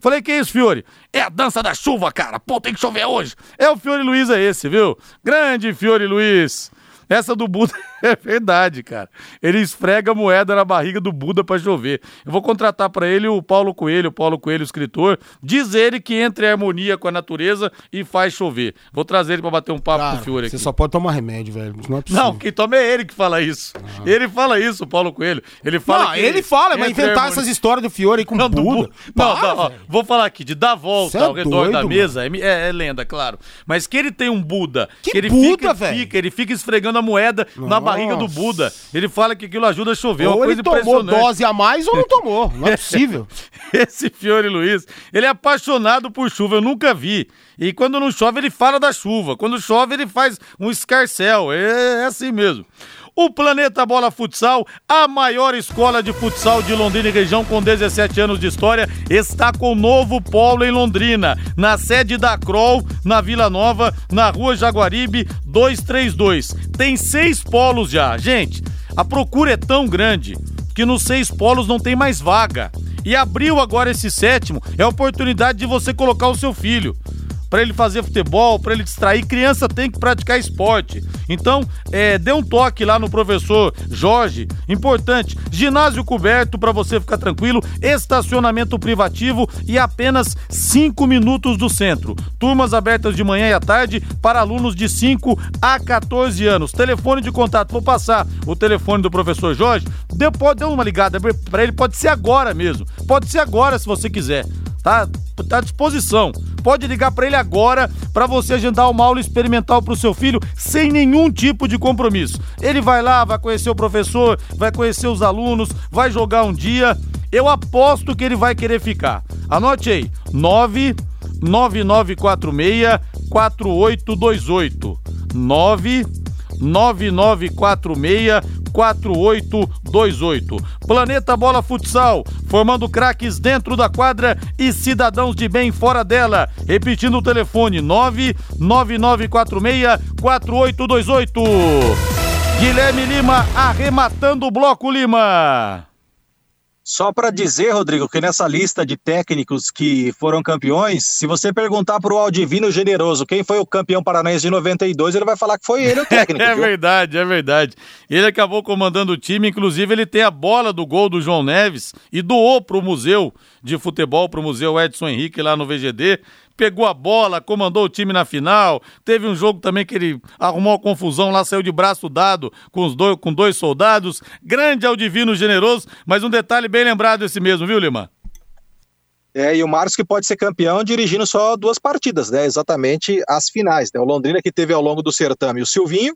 Falei, que é isso, Fiore? É a dança da chuva, cara. Pô, tem que chover hoje. É o Fiore Luiz, é esse, viu? Grande Fiore Luiz. Essa do Buda é verdade, cara. Ele esfrega a moeda na barriga do Buda para chover. Eu vou contratar para ele o Paulo Coelho, o Paulo Coelho, escritor. Diz ele que entra em harmonia com a natureza e faz chover. Vou trazer ele para bater um papo cara, com o Fiore aqui. Você só pode tomar remédio, velho. Não, é possível. não, quem toma é ele que fala isso. Ah. Ele fala isso, o Paulo Coelho. Ele fala. Não, ele fala, mas inventar essas histórias do Fiore com não, Buda. Bu... Não, não ó, vou falar aqui, de dar volta é ao redor doido, da mesa, é, é, lenda, claro. Mas que ele tem um Buda. Que, que ele Buda, velho? Ele fica esfregando a moeda na barriga do Buda. Ele fala que aquilo ajuda a chover. Ou ele tomou dose a mais ou não tomou. Não é possível. Esse Fiore Luiz, ele é apaixonado por chuva, eu nunca vi. E quando não chove, ele fala da chuva. Quando chove, ele faz um escarcel. É, é assim mesmo. O Planeta Bola Futsal, a maior escola de futsal de Londrina e região com 17 anos de história, está com o novo polo em Londrina, na sede da Kroll, na Vila Nova, na rua Jaguaribe 232. Tem seis polos já. Gente, a procura é tão grande que nos seis polos não tem mais vaga. E abriu agora esse sétimo, é a oportunidade de você colocar o seu filho para ele fazer futebol, para ele distrair. Criança tem que praticar esporte. Então, é, dê um toque lá no professor Jorge. Importante, ginásio coberto para você ficar tranquilo, estacionamento privativo e apenas 5 minutos do centro. Turmas abertas de manhã e à tarde para alunos de 5 a 14 anos. Telefone de contato, vou passar o telefone do professor Jorge. Pode, dê uma ligada para ele, pode ser agora mesmo. Pode ser agora se você quiser tá? Tá à disposição. Pode ligar para ele agora para você agendar uma aula experimental para o seu filho sem nenhum tipo de compromisso. Ele vai lá, vai conhecer o professor, vai conhecer os alunos, vai jogar um dia. Eu aposto que ele vai querer ficar. Anote aí: 99946 4828. 99946 4828. Planeta Bola Futsal, formando craques dentro da quadra e cidadãos de bem fora dela. Repetindo o telefone: 99946 4828. Guilherme Lima arrematando o bloco Lima. Só para dizer, Rodrigo, que nessa lista de técnicos que foram campeões, se você perguntar para o Aldivino Generoso quem foi o campeão paranaense de 92, ele vai falar que foi ele o técnico. é verdade, é verdade. Ele acabou comandando o time, inclusive ele tem a bola do gol do João Neves e doou para o museu de futebol, para o Museu Edson Henrique lá no VGD pegou a bola, comandou o time na final. Teve um jogo também que ele arrumou confusão lá, saiu de braço dado com, os dois, com dois soldados. Grande ao divino generoso, mas um detalhe bem lembrado esse mesmo, viu, Lima? É, e o Marcos que pode ser campeão dirigindo só duas partidas, né? Exatamente as finais. Né? O Londrina que teve ao longo do certame o Silvinho,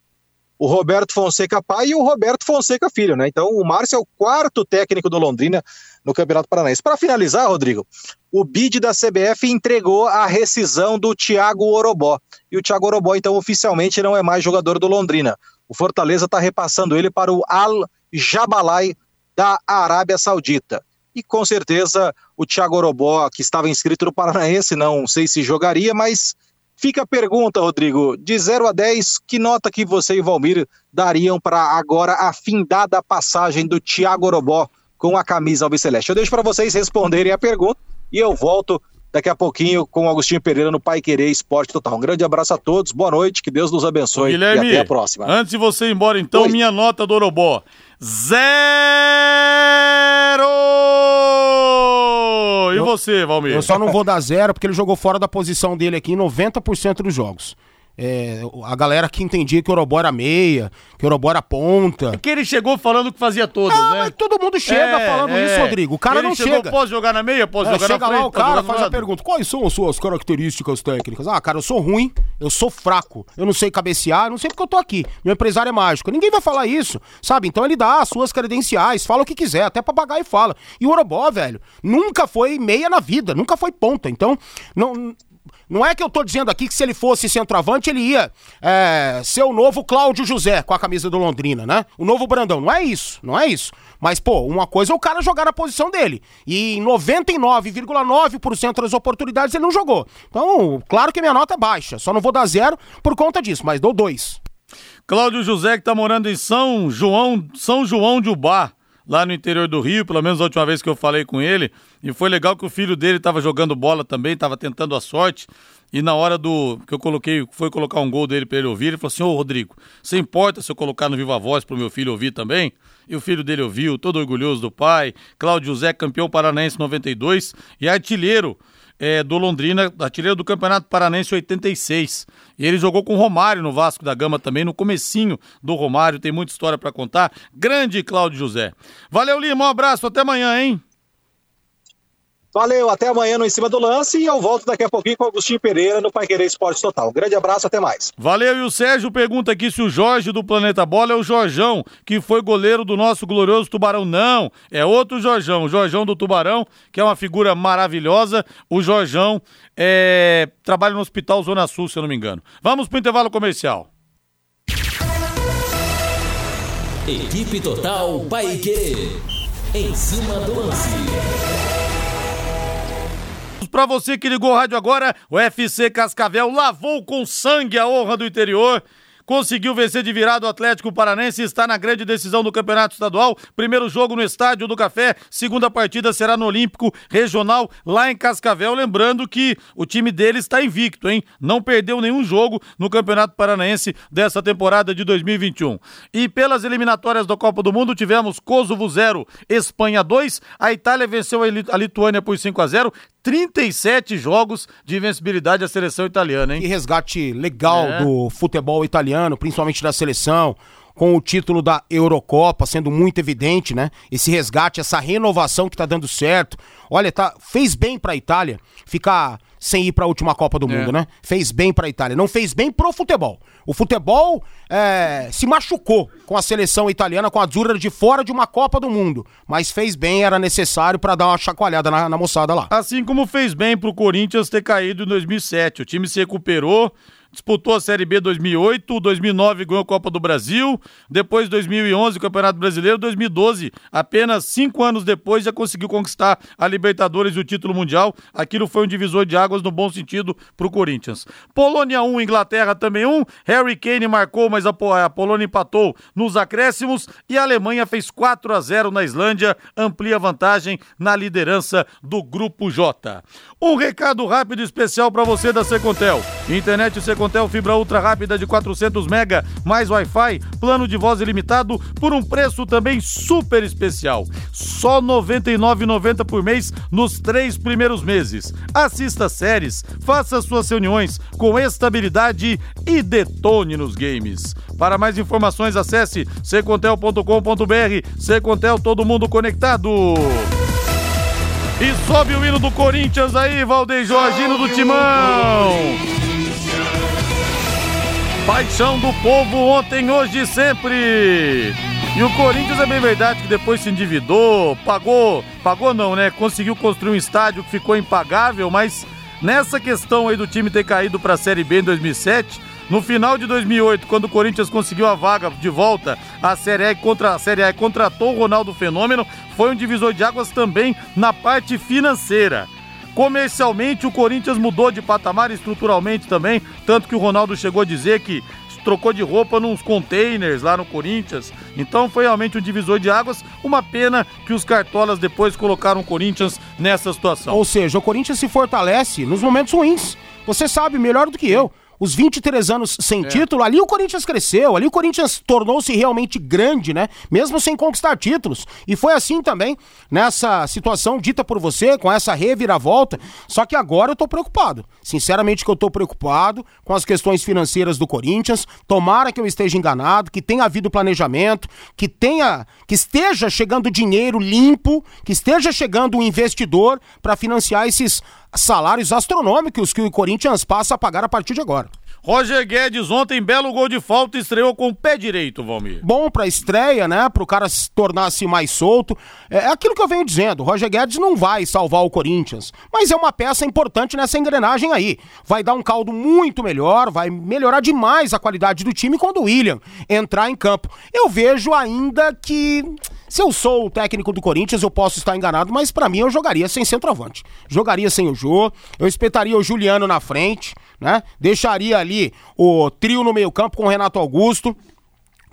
o Roberto Fonseca pai e o Roberto Fonseca filho, né? Então o Márcio é o quarto técnico do Londrina no Campeonato Paranaense. Para finalizar, Rodrigo, o BID da CBF entregou a rescisão do Thiago Orobó. E o Thiago Orobó, então, oficialmente não é mais jogador do Londrina. O Fortaleza está repassando ele para o Al Jabalai da Arábia Saudita. E com certeza o Thiago Orobó, que estava inscrito no Paranaense, não sei se jogaria, mas fica a pergunta, Rodrigo: de 0 a 10, que nota que você e o Valmir dariam para agora a findada passagem do Thiago Orobó com a camisa albiceleste? Eu deixo para vocês responderem a pergunta e eu volto daqui a pouquinho com o Agostinho Pereira no Pai Querer Esporte Total. Um grande abraço a todos, boa noite, que Deus nos abençoe Guilherme, e até a próxima. Antes de você ir embora, então, Oi. minha nota do Orobó. Zero! E eu, você, Valmir? Eu só não vou dar zero porque ele jogou fora da posição dele aqui em 90% dos jogos. É, a galera que entendia que o Orobó era meia, que o Orobó era ponta. É que ele chegou falando que fazia todas, Ah, né? mas todo mundo chega É, falando é. isso, Rodrigo. O cara Ele não chegou, chega. Posso jogar na meia? Posso É, jogar chega na frente? lá o Posso cara faz a pergunta: quais são as suas características técnicas? Ah, cara, eu sou ruim, eu sou fraco, eu não sei cabecear, eu não sei porque eu tô aqui. Meu empresário é mágico. Ninguém vai falar isso, sabe? Então ele dá as suas credenciais, fala o que quiser, até papagaio fala. E o Orobó, velho, nunca foi meia na vida, nunca foi ponta. Então, não. Não é que eu tô dizendo aqui que se ele fosse centroavante, ele ia é, ser o novo Cláudio José com a camisa do Londrina, né? O novo Brandão. Não é isso, não é isso. Mas, pô, uma coisa é o cara jogar na posição dele. E em 99,9% das oportunidades ele não jogou. Então, claro que minha nota é baixa. Só não vou dar zero por conta disso, mas dou dois. Cláudio José, que tá morando em São João, São João de Ubá, lá no interior do Rio, pelo menos a última vez que eu falei com ele. E foi legal que o filho dele tava jogando bola também, tava tentando a sorte. E na hora do que eu coloquei, foi colocar um gol dele para ele ouvir, ele falou assim: Ô Rodrigo, você importa se eu colocar no Viva Voz pro meu filho ouvir também? E o filho dele ouviu, todo orgulhoso do pai. Cláudio José, campeão paranaense 92 e artilheiro é, do Londrina, artilheiro do Campeonato Paranense 86. E ele jogou com o Romário no Vasco da Gama também, no comecinho do Romário, tem muita história para contar. Grande Cláudio José. Valeu, Lima, um abraço, até amanhã, hein? Valeu, até amanhã no Em Cima do Lance e eu volto daqui a pouquinho com o Agostinho Pereira no Pai Querer Esporte Total. Um grande abraço, até mais. Valeu, e o Sérgio pergunta aqui se o Jorge do Planeta Bola é o Jorjão, que foi goleiro do nosso glorioso Tubarão. Não, é outro Jorjão, o Jorjão do Tubarão, que é uma figura maravilhosa. O Jorjão é, trabalha no Hospital Zona Sul, se eu não me engano. Vamos pro intervalo comercial. Equipe Total Paique. Em cima do lance. Pra você que ligou o rádio agora, o FC Cascavel lavou com sangue a honra do interior. Conseguiu vencer de virada o Atlético Paranense está na grande decisão do Campeonato Estadual. Primeiro jogo no Estádio do Café, segunda partida será no Olímpico Regional lá em Cascavel. Lembrando que o time dele está invicto, hein? Não perdeu nenhum jogo no Campeonato Paranaense dessa temporada de 2021. E pelas eliminatórias da Copa do Mundo, tivemos Kosovo 0, Espanha 2. A Itália venceu a Lituânia por 5 a 0 37 jogos de invencibilidade à seleção italiana, hein? Que resgate legal É. do futebol italiano, principalmente da seleção, com o título da Eurocopa sendo muito evidente, né? Esse resgate, essa renovação que tá dando certo. Olha, tá, fez bem pra Itália ficar sem ir pra última Copa do É. Mundo, né? Fez bem pra Itália. Não fez bem pro futebol. O futebol é, se machucou com a seleção italiana, com a Azzurra de fora de uma Copa do Mundo. Mas fez bem, era necessário pra dar uma chacoalhada na, na moçada lá. Assim como fez bem pro Corinthians ter caído em 2007. O time se recuperou, disputou a Série B 2008, 2009 ganhou a Copa do Brasil, depois 2011 o Campeonato Brasileiro, 2012, apenas cinco anos depois já conseguiu conquistar a Libertadores e o título mundial. Aquilo foi um divisor de águas no bom sentido pro Corinthians. Polônia 1, Inglaterra também 1, Harry Kane marcou, mas a, Po- a Polônia empatou nos acréscimos e a Alemanha fez 4 a 0 na Islândia, amplia vantagem na liderança do Grupo J. Um recado rápido especial para você da Secontel. Internet Secontel fibra ultra rápida de 400 mega mais Wi-Fi, plano de voz ilimitado por um preço também super especial. Só R$ 99,90 por mês nos três primeiros meses. Assista séries, faça suas reuniões com estabilidade e detone nos games. Para mais informações, acesse secontel.com.br. Secontel, todo mundo conectado. E sobe o hino do Corinthians aí, Valdeir Jorginho do Timão. Paixão do povo ontem, hoje e sempre. E o Corinthians é bem verdade que depois se endividou, pagou, pagou não, né? Conseguiu construir um estádio que ficou impagável, mas nessa questão aí do time ter caído para a Série B em 2007, no final de 2008, quando o Corinthians conseguiu a vaga de volta à Série A contra a Série A contratou o Ronaldo Fenômeno, foi um divisor de águas também na parte financeira. Comercialmente, o Corinthians mudou de patamar estruturalmente também, tanto que o Ronaldo chegou a dizer que trocou de roupa nos containers lá no Corinthians. Então foi realmente um divisor de águas. Uma pena que os cartolas depois colocaram o Corinthians nessa situação. Ou seja, o Corinthians se fortalece nos momentos ruins. Você sabe melhor do que eu. Os 23 anos sem é. título, ali o Corinthians cresceu, ali o Corinthians tornou-se realmente grande, né? Mesmo sem conquistar títulos. E foi assim também nessa situação dita por você, com essa reviravolta. Só que agora eu tô preocupado. Sinceramente que eu tô preocupado com as questões financeiras do Corinthians. Tomara que eu esteja enganado, que tenha havido planejamento, que tenha que esteja chegando dinheiro limpo, que esteja chegando um investidor para financiar esses salários astronômicos que o Corinthians passa a pagar a partir de agora. Roger Guedes ontem, belo gol de falta, estreou com o pé direito, Valmir. Bom pra estreia, né? Pro cara se tornar-se mais solto. É, é aquilo que eu venho dizendo, Roger Guedes não vai salvar o Corinthians, mas é uma peça importante nessa engrenagem aí. Vai dar um caldo muito melhor, vai melhorar demais a qualidade do time quando o William entrar em campo. Eu vejo ainda que se eu sou o técnico do Corinthians, eu posso estar enganado, mas para mim eu jogaria sem centroavante. Jogaria sem o Jô, eu espetaria o Juliano na frente, né? Deixaria ali o trio no meio-campo com o Renato Augusto,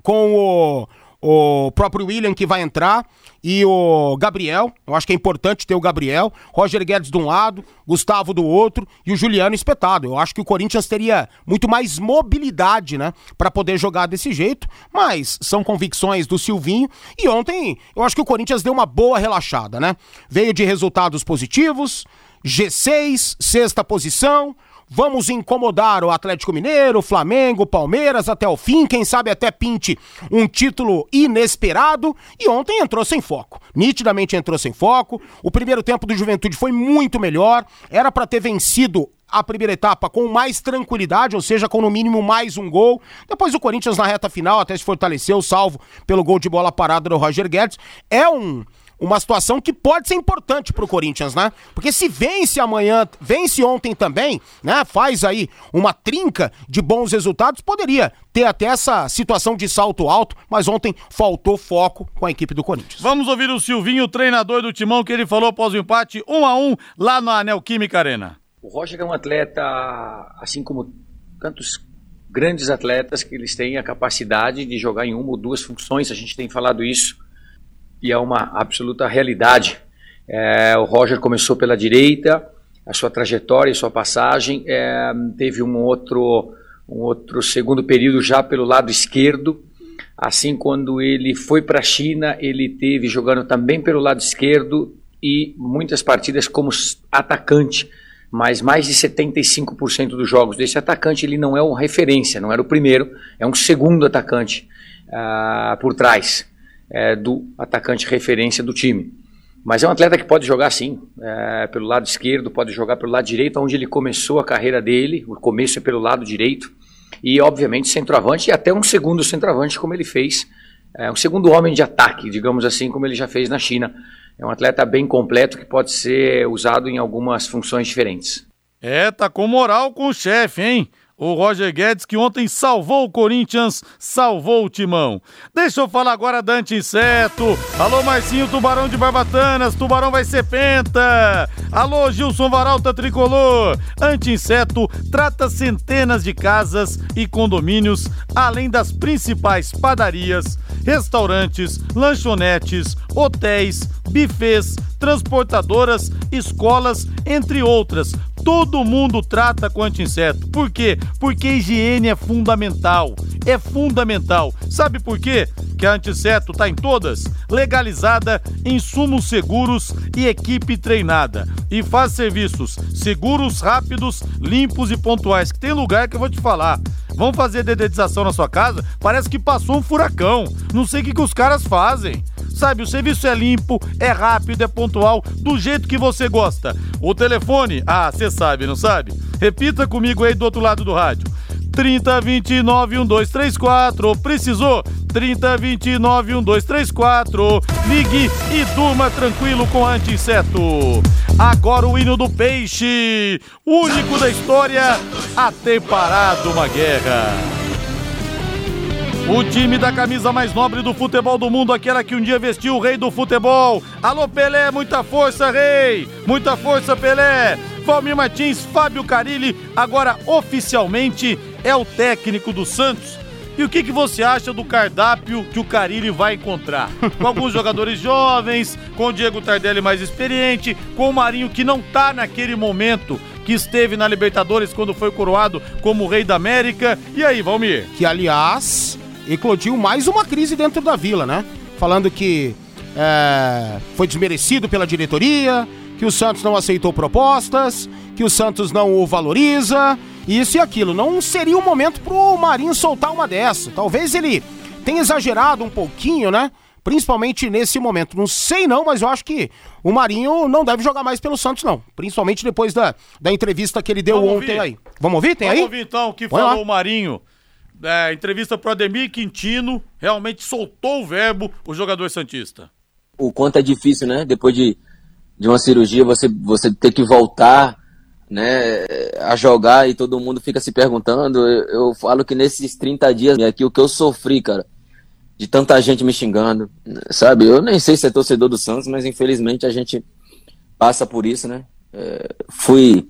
com o o próprio William que vai entrar e o Gabriel. Eu acho que é importante ter o Gabriel, Roger Guedes de um lado, Gustavo do outro e o Juliano espetado. Eu acho que o Corinthians teria muito mais mobilidade, né, para poder jogar desse jeito, mas são convicções do Silvinho e ontem eu acho que o Corinthians deu uma boa relaxada, né? Veio de resultados positivos, G6, sexta posição, Vamos incomodar o Atlético Mineiro, Flamengo, Palmeiras até o fim, quem sabe até pinte um título inesperado. E ontem entrou sem foco. Nitidamente entrou sem foco. O primeiro tempo do Juventude foi muito melhor. Era para ter vencido a primeira etapa com mais tranquilidade, ou seja, com no mínimo mais um gol. Depois o Corinthians na reta final até se fortaleceu, salvo pelo gol de bola parada do Roger Guedes. É um uma situação que pode ser importante pro Corinthians, né? Porque se vence amanhã, vence ontem também, né? Faz aí uma trinca de bons resultados, poderia ter até essa situação de salto alto, mas ontem faltou foco com a equipe do Corinthians. Vamos ouvir o Silvinho, treinador do Timão, que ele falou após o empate um a um lá na Neoquímica Arena. O Roger é um atleta, assim como tantos grandes atletas, que eles têm a capacidade de jogar em uma ou duas funções, a gente tem falado isso e é uma absoluta realidade. É, o Roger começou pela direita, a sua trajetória e sua passagem é, teve um outro, um outro segundo período já pelo lado esquerdo. Assim, quando ele foi para a China, ele teve jogando também pelo lado esquerdo e muitas partidas como atacante, mas mais de 75% dos jogos desse atacante ele não é uma referência, não era o primeiro, é um segundo atacante uh, por trás é, do atacante referência do time. Mas é um atleta que pode jogar sim, é, pelo lado esquerdo, pode jogar pelo lado direito, onde ele começou a carreira dele. O começo é pelo lado direito. E, obviamente, centroavante e até um segundo centroavante, como ele fez. É, um segundo homem de ataque, digamos assim, como ele já fez na China. É um atleta bem completo que pode ser usado em algumas funções diferentes. É, tá com moral com o chefe, hein? O Roger Guedes, que ontem salvou o Corinthians, salvou o Timão. Deixa eu falar agora da Anti-Inseto. Alô, Marcinho, Tubarão de Barbatanas, Tubarão vai ser penta. Alô, Gilson Varalta Tricolor. Anti-Inseto trata centenas de casas e condomínios, além das principais padarias, restaurantes, lanchonetes, hotéis, bufês, transportadoras, escolas, entre outras. Todo mundo trata com anti-inseto. Por quê? Porque higiene é fundamental. É fundamental. Sabe por quê? Que a anti-inseto está em todas? Legalizada, insumos seguros e equipe treinada. E faz serviços seguros, rápidos, limpos e pontuais. Que tem lugar que eu vou te falar. Vão fazer dedetização na sua casa? Parece que passou um furacão. Não sei o que, que os caras fazem. Sabe, o serviço é limpo, é rápido, é pontual, do jeito que você gosta. O telefone, ah, você sabe, não sabe? Repita comigo aí do outro lado do rádio. 3029 1234. Precisou? 3029 1234. Ligue e durma tranquilo com anti-inseto. Agora o hino do peixe, único da história a ter parado uma guerra. O time da camisa mais nobre do futebol do mundo, aquela que um dia vestiu o rei do futebol. Alô, Pelé, muita força, rei! Muita força, Pelé! Valmir Martins, Fábio Carilli, agora oficialmente é o técnico do Santos. E o que, que você acha do cardápio que o Carilli vai encontrar? Com alguns jogadores jovens, com o Diego Tardelli mais experiente, com o Marinho que não tá naquele momento que esteve na Libertadores quando foi coroado como Rei da América. E aí, Valmir? Que, aliás, eclodiu mais uma crise dentro da vila, né? Falando que é, foi desmerecido pela diretoria, que o Santos não aceitou propostas, que o Santos não o valoriza, isso e aquilo. Não seria o momento pro Marinho soltar uma dessa. Talvez ele tenha exagerado um pouquinho, né? Principalmente nesse momento. Não sei não, mas eu acho que o Marinho não deve jogar mais pelo Santos, não. Principalmente depois da, da entrevista que ele deu Vamos ontem ouvir. aí. Vamos ouvir? Tem Vamos aí? Vamos ouvir então o que Põe falou lá. o Marinho. É, entrevista pro Ademir Quintino. Realmente soltou o verbo o jogador Santista. O quanto é difícil, né? Depois de, de uma cirurgia, você, você ter que voltar né, a jogar e todo mundo fica se perguntando. Eu, eu, falo que nesses 30 dias aqui, o que eu sofri, cara, de tanta gente me xingando, sabe? Eu nem sei se é torcedor do Santos, mas infelizmente a gente passa por isso, né? É, fui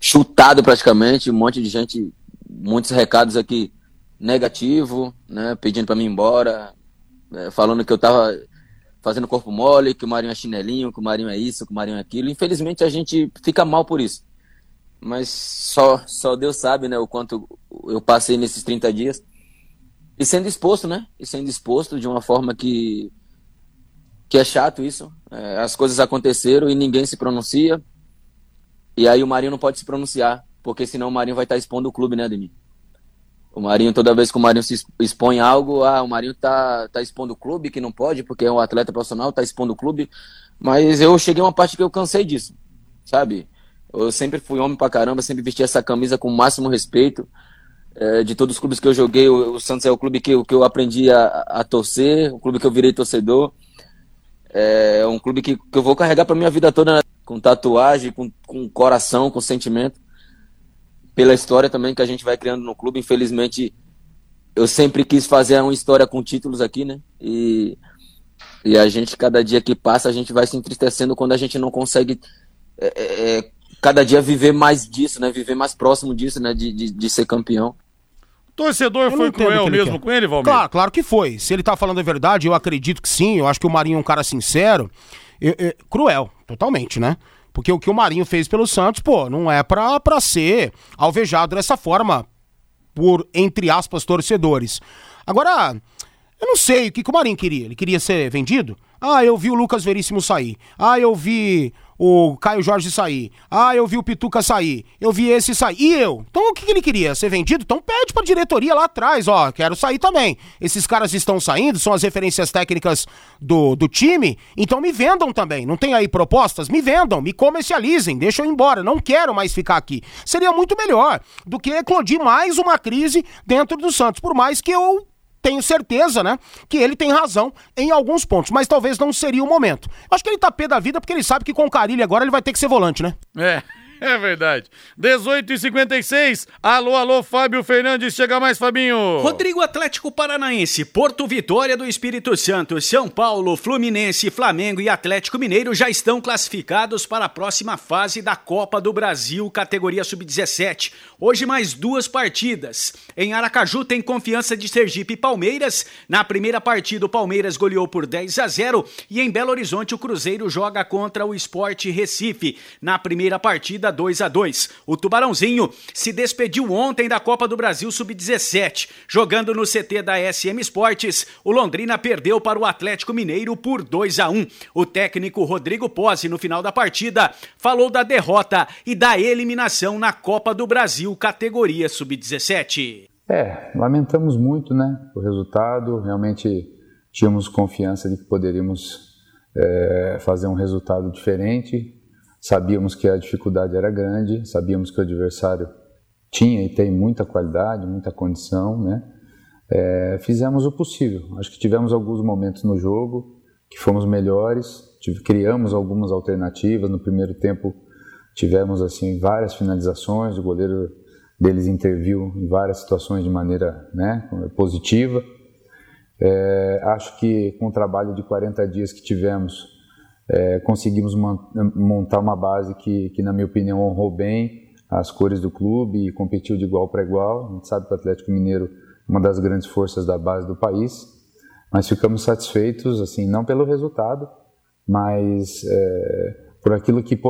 chutado praticamente, um monte de gente, muitos recados aqui negativo, né? Pedindo para mim ir embora, é, falando que eu tava fazendo corpo mole, que o Marinho é chinelinho, que o Marinho é isso, que o Marinho é aquilo. Infelizmente a gente fica mal por isso. Mas só, só Deus sabe, né, o quanto eu passei nesses 30 dias. E sendo exposto, né? E sendo exposto de uma forma que, que é chato isso. É, as coisas aconteceram e ninguém se pronuncia. E aí o Marinho não pode se pronunciar, porque senão o Marinho vai estar expondo o clube, né, Ademir? O Marinho, toda vez que o Marinho se expõe algo, ah, o Marinho tá, tá expondo o clube, que não pode, porque é um atleta profissional, tá expondo o clube. Mas eu cheguei a uma parte que eu cansei disso, sabe? Eu sempre fui homem pra caramba, sempre vesti essa camisa com o máximo respeito é, de todos os clubes que eu joguei, o, o Santos é o clube que, que eu aprendi a, a, torcer, o clube que eu virei torcedor. É um clube que, que eu vou carregar para minha vida toda, né? com tatuagem, com, com coração, com sentimento. Pela história também que a gente vai criando no clube. Infelizmente, eu sempre quis fazer uma história com títulos aqui, né? E, e a gente, cada dia que passa, a gente vai se entristecendo quando a gente não consegue é, é, é cada dia viver mais disso, né? Viver mais próximo disso, né? De, de, de ser campeão. Torcedor foi cruel mesmo com ele, Valmir? Claro, claro que foi. Se ele tá falando a verdade, eu acredito que sim. Eu acho que o Marinho é um cara sincero. Eu, eu, cruel, totalmente, né? Porque o que o Marinho fez pelo Santos, pô, não é pra, pra ser alvejado dessa forma por, entre aspas, torcedores. Agora, eu não sei o que, que o Marinho queria. Ele queria ser vendido? Ah, eu vi o Lucas Veríssimo sair. Ah, eu vi o Caio Jorge sair. Ah, eu vi o Pituca sair. Eu vi esse sair. E eu? Então o que, ele queria? Ser vendido? Então pede pra diretoria lá atrás, ó. Quero sair também. Esses caras estão saindo, são as referências técnicas do, do time. Então me vendam também. Não tem aí propostas? Me vendam, me comercializem, deixa eu ir embora. Não quero mais ficar aqui. Seria muito melhor do que eclodir mais uma crise dentro do Santos. Por mais que eu tenho certeza, né, que ele tem razão em alguns pontos, mas talvez não seria o momento. Acho que ele tá pé da vida porque ele sabe que com o Carilli agora ele vai ter que ser volante, né? É. É verdade. 18 e 56 Alô, alô, Fábio Fernandes. Chega mais, Fabinho. Rodrigo Atlético Paranaense, Porto Vitória do Espírito Santo, São Paulo, Fluminense, Flamengo e Atlético Mineiro já estão classificados para a próxima fase da Copa do Brasil, categoria Sub-17. Hoje mais duas partidas. Em Aracaju tem confiança de Sergipe e Palmeiras. Na primeira partida o Palmeiras goleou por 10 a 0 e em Belo Horizonte o Cruzeiro joga contra o Sport Recife. Na primeira partida 2 a 2. O Tubarãozinho se despediu ontem da Copa do Brasil Sub-17. Jogando no CT da SM Esportes, o Londrina perdeu para o Atlético Mineiro por 2 a 1. O técnico Rodrigo Pozzi, no final da partida, falou da derrota e da eliminação na Copa do Brasil categoria Sub-17. É, lamentamos muito né, o resultado. Realmente tínhamos confiança de que poderíamos é, fazer um resultado diferente. Sabíamos que a dificuldade era grande, sabíamos que o adversário tinha e tem muita qualidade, muita condição, né? É, fizemos o possível. Acho que tivemos alguns momentos no jogo que fomos melhores, tive, criamos algumas alternativas. No primeiro tempo tivemos assim várias finalizações, o goleiro deles interviu em várias situações de maneira né, positiva. É, acho que com o trabalho de 40 dias que tivemos, é, conseguimos montar uma base que, que, na minha opinião, honrou bem as cores do clube e competiu de igual para igual. A gente sabe que o Atlético Mineiro uma das grandes forças da base do país, mas ficamos satisfeitos, assim, não pelo resultado, mas é, por aquilo que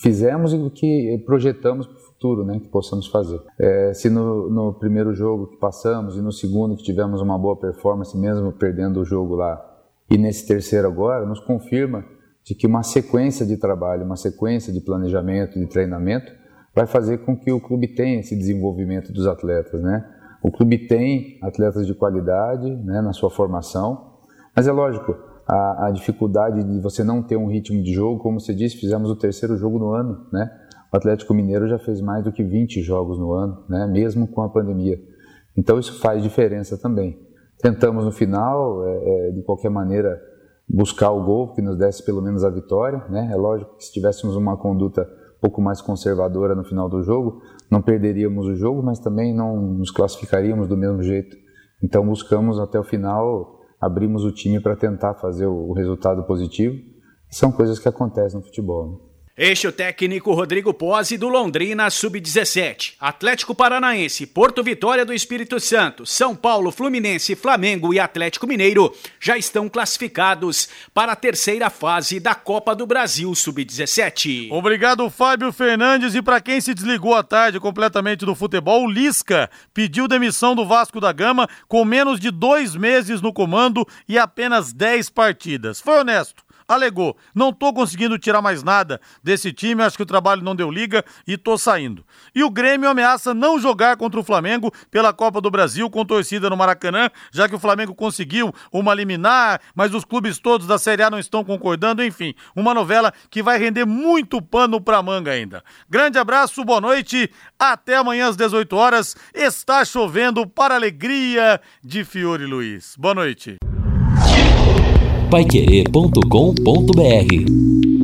fizemos e que projetamos para o futuro, né, que possamos fazer. É, se no, no, primeiro jogo que passamos e no segundo que tivemos uma boa performance, mesmo perdendo o jogo lá, e nesse terceiro agora, nos confirma de que uma sequência de trabalho, uma sequência de planejamento, de treinamento, vai fazer com que o clube tenha esse desenvolvimento dos atletas, né? O clube tem atletas de qualidade, né, na sua formação, mas é lógico, a, a, dificuldade de você não ter um ritmo de jogo, como você disse, fizemos o terceiro jogo no ano, né? O Atlético Mineiro já fez mais do que 20 jogos no ano, né? Mesmo com a pandemia. Então isso faz diferença também. Tentamos no final, é, é, de qualquer maneira, buscar o gol que nos desse pelo menos a vitória, né? É lógico que se tivéssemos uma conduta um pouco mais conservadora no final do jogo, não perderíamos o jogo, mas também não nos classificaríamos do mesmo jeito. Então buscamos até o final, abrimos o time para tentar fazer o resultado positivo. São coisas que acontecem no futebol. Né? Este é o técnico Rodrigo Pose do Londrina Sub-17. Atlético Paranaense, Porto Vitória do Espírito Santo, São Paulo, Fluminense, Flamengo e Atlético Mineiro já estão classificados para a terceira fase da Copa do Brasil Sub-17. Obrigado, Fábio Fernandes. E para quem se desligou à tarde completamente do futebol, Lisca pediu demissão do Vasco da Gama com menos de dois meses no comando e apenas dez partidas. Foi honesto alegou: não tô conseguindo tirar mais nada desse time, acho que o trabalho não deu liga e tô saindo. E o Grêmio ameaça não jogar contra o Flamengo pela Copa do Brasil com torcida no Maracanã, já que o Flamengo conseguiu uma liminar, mas os clubes todos da Série A não estão concordando, enfim, uma novela que vai render muito pano pra manga ainda. Grande abraço, boa noite, até amanhã às 18 horas. Está chovendo para alegria de Fiore Luiz. Boa noite paiquerê.com.br